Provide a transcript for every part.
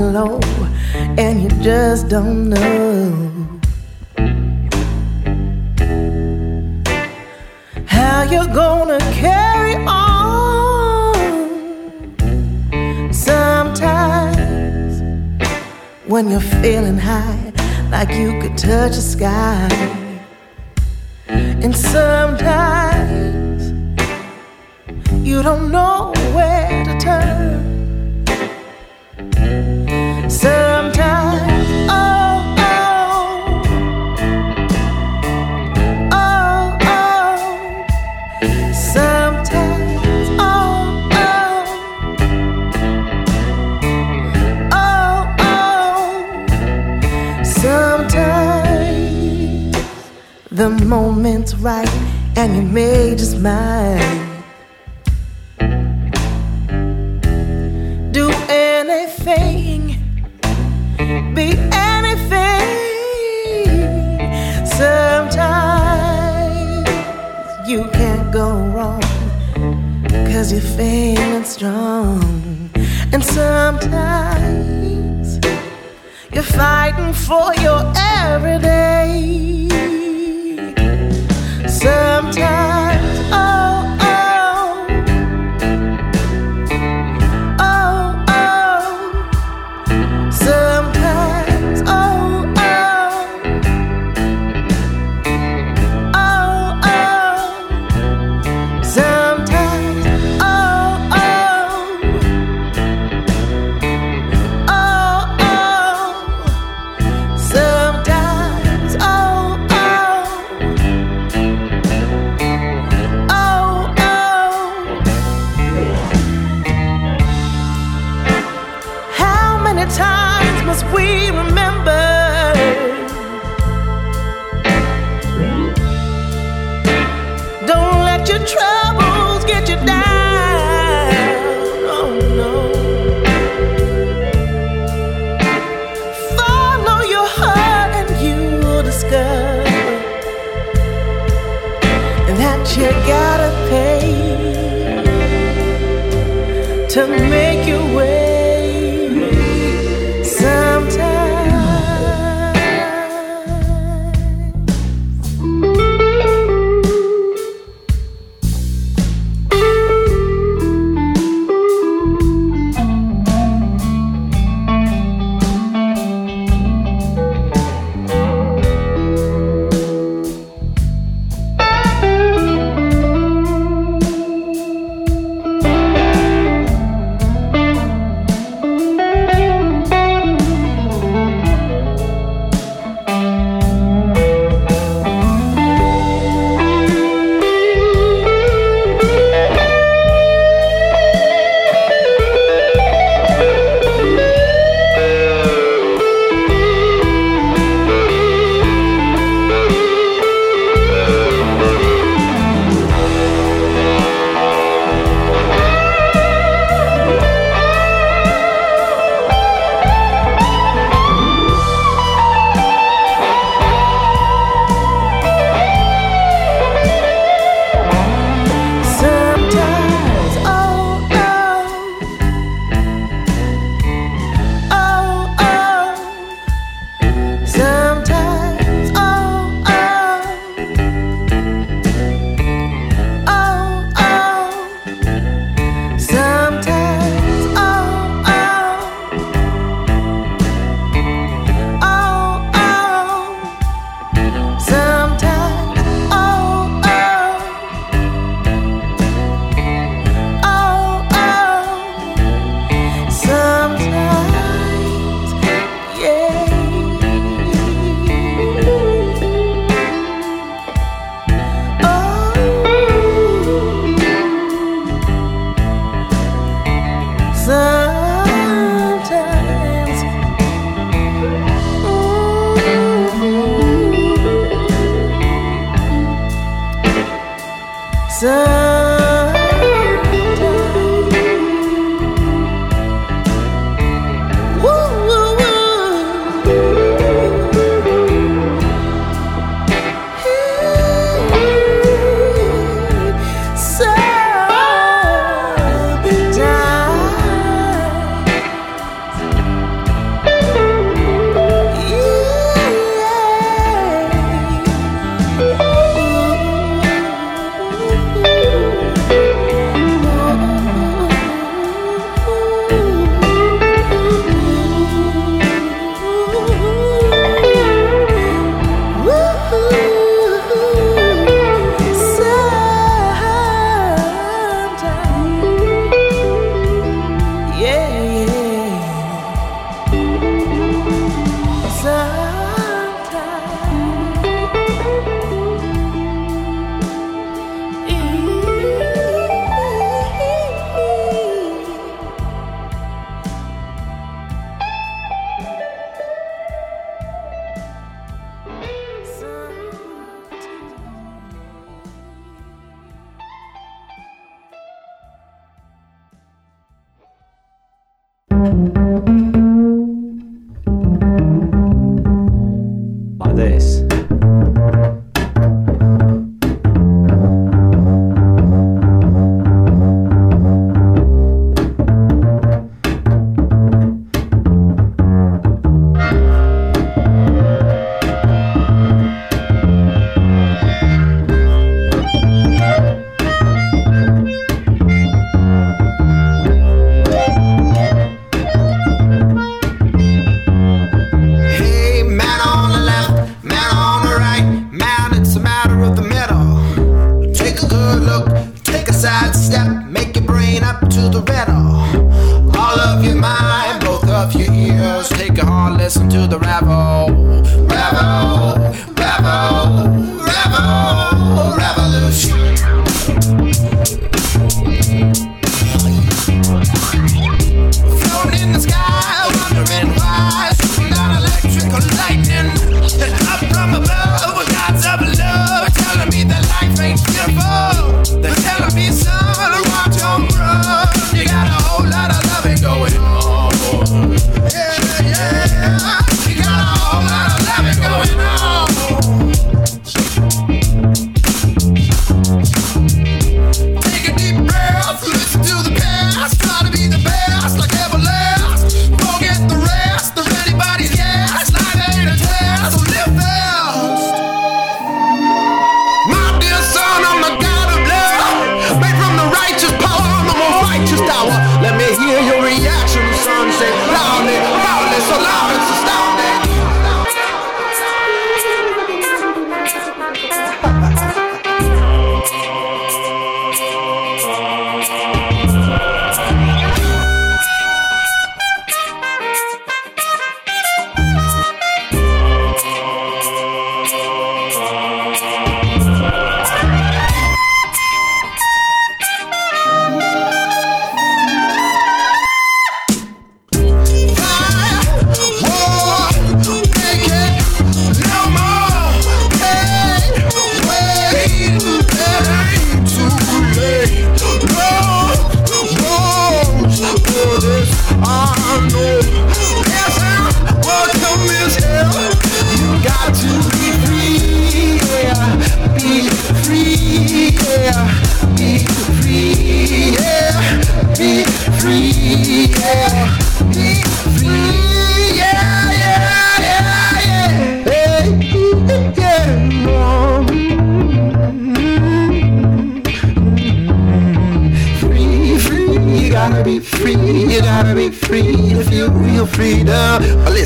low and you just don't know how you're gonna carry on. Sometimes when you're feeling high, like you could touch the sky, and sometimes you don't know where to turn. Sometimes, oh, oh, oh, oh. Sometimes, oh, oh, oh, oh. Sometimes the moment's right and you made just mine. Do anything, be anything. Sometimes you can't go wrong, cause you're feeling strong. And sometimes you're fighting for your everyday. Sometimes, to make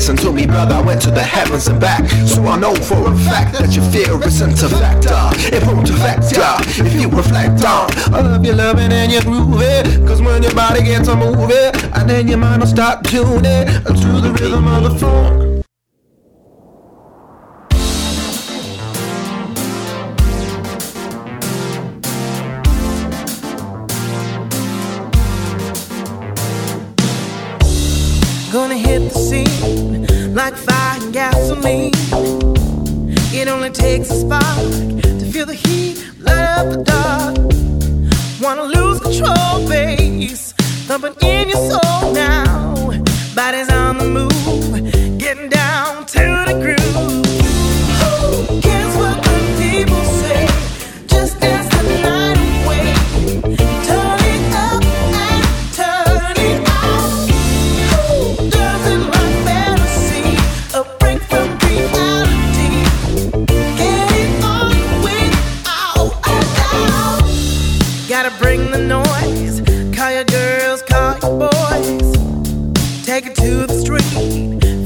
tune it won't affect ya if you reflect on. I love you loving and you groove. Cause when your body gets a moving, and then your mind will stop tuning to the rhythm of the funk. Gasoline. It only takes a spark to feel the heat light up the dark. Wanna lose control, bass thumping in your soul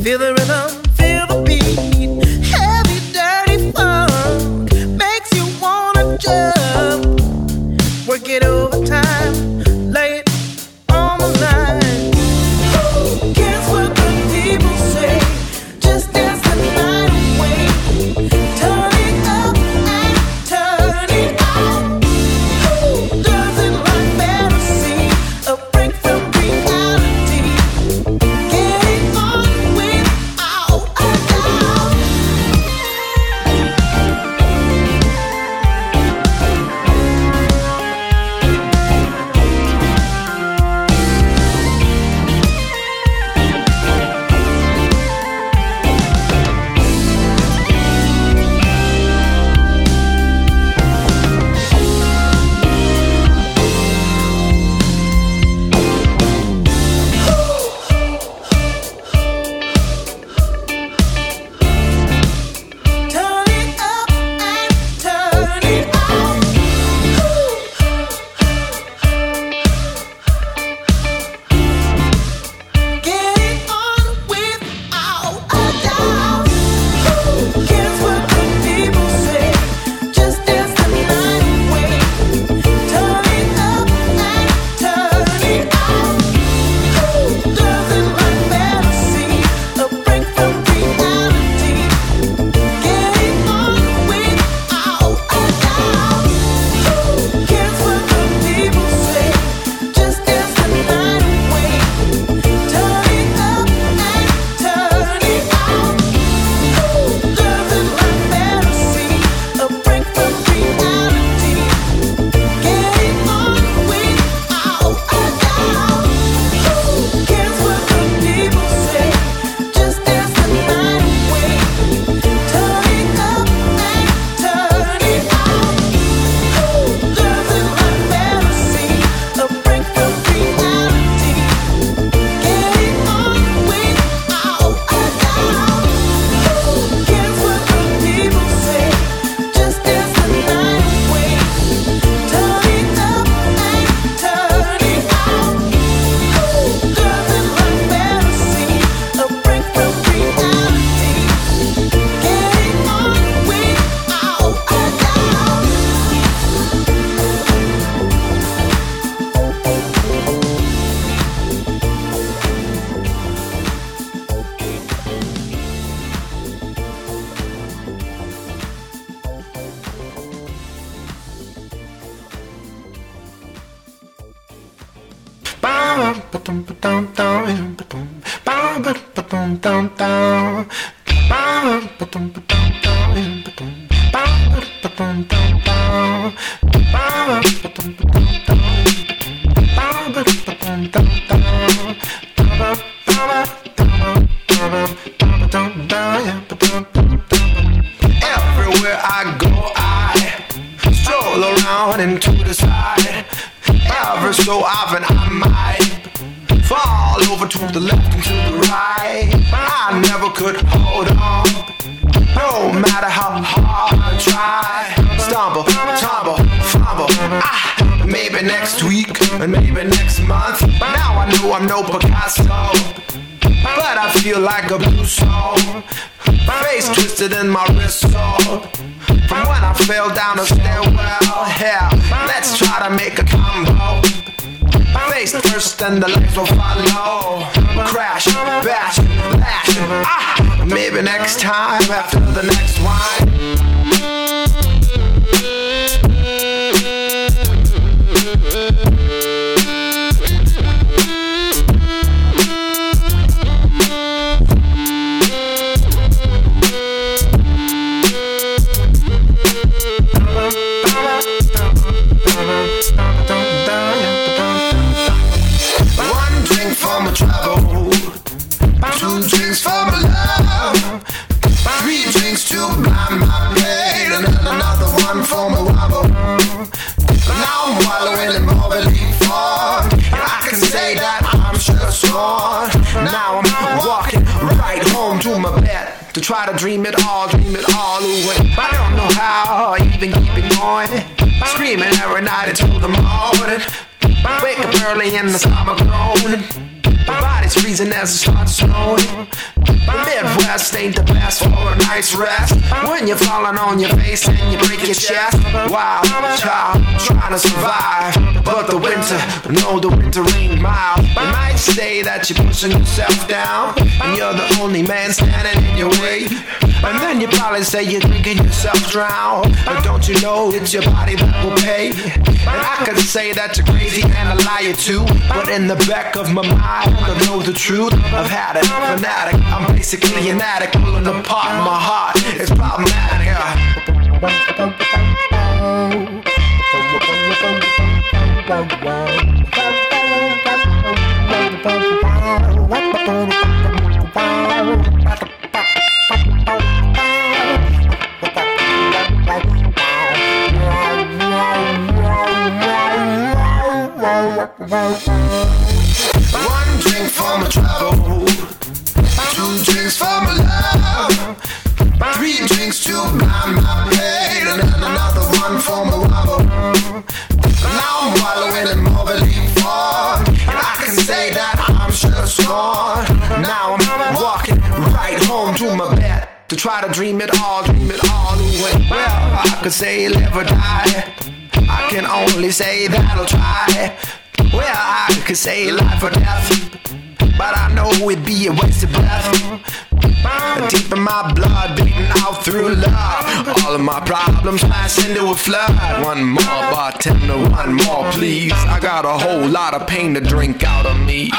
Feel the I'm no Picasso, but I feel like a blue soul. Face twisted in my wrist so From when I fell down the stairwell Hell, let's try to make a combo. Face first and the legs will follow. Crash, bash, lash Ah, maybe next time after the next wine try to dream it all, dream it all away. I don't know how even keep it going. Screaming every night until the morning. Wake up early in the summer groaning. My body's freezing as it starts snowing. The Midwest ain't the best for a night's rest. When you're falling on your face and you break your chest. Wow, child, trying to survive. But the winter, no, the winter ain't mild. You might say that you're pushing yourself down. And you're the only man standing in your way. And then you probably say you're drinking yourself drown. But don't you know it's your body that will pay? And I could say that you're crazy and a liar too. But in the back of my mind, I know the truth. I've had it, fanatic. I'm basically an addict, pulling apart my heart. It's problematic. One drinks to blind my pain, and another one for my wobble. Now I'm wallowing in more belief and I can say that I'm sure scorn. Now I'm walking right home to my bed to try to dream it all, dream it all away. Well, I could say live or die. I can only say that I'll try. Well, I could say life or death, but I know it'd be a waste of breath. Deep in my blood, beating out through love. All of my problems smash into a flood. One more bartender, one more please. I got a whole lot of pain to drink out of me.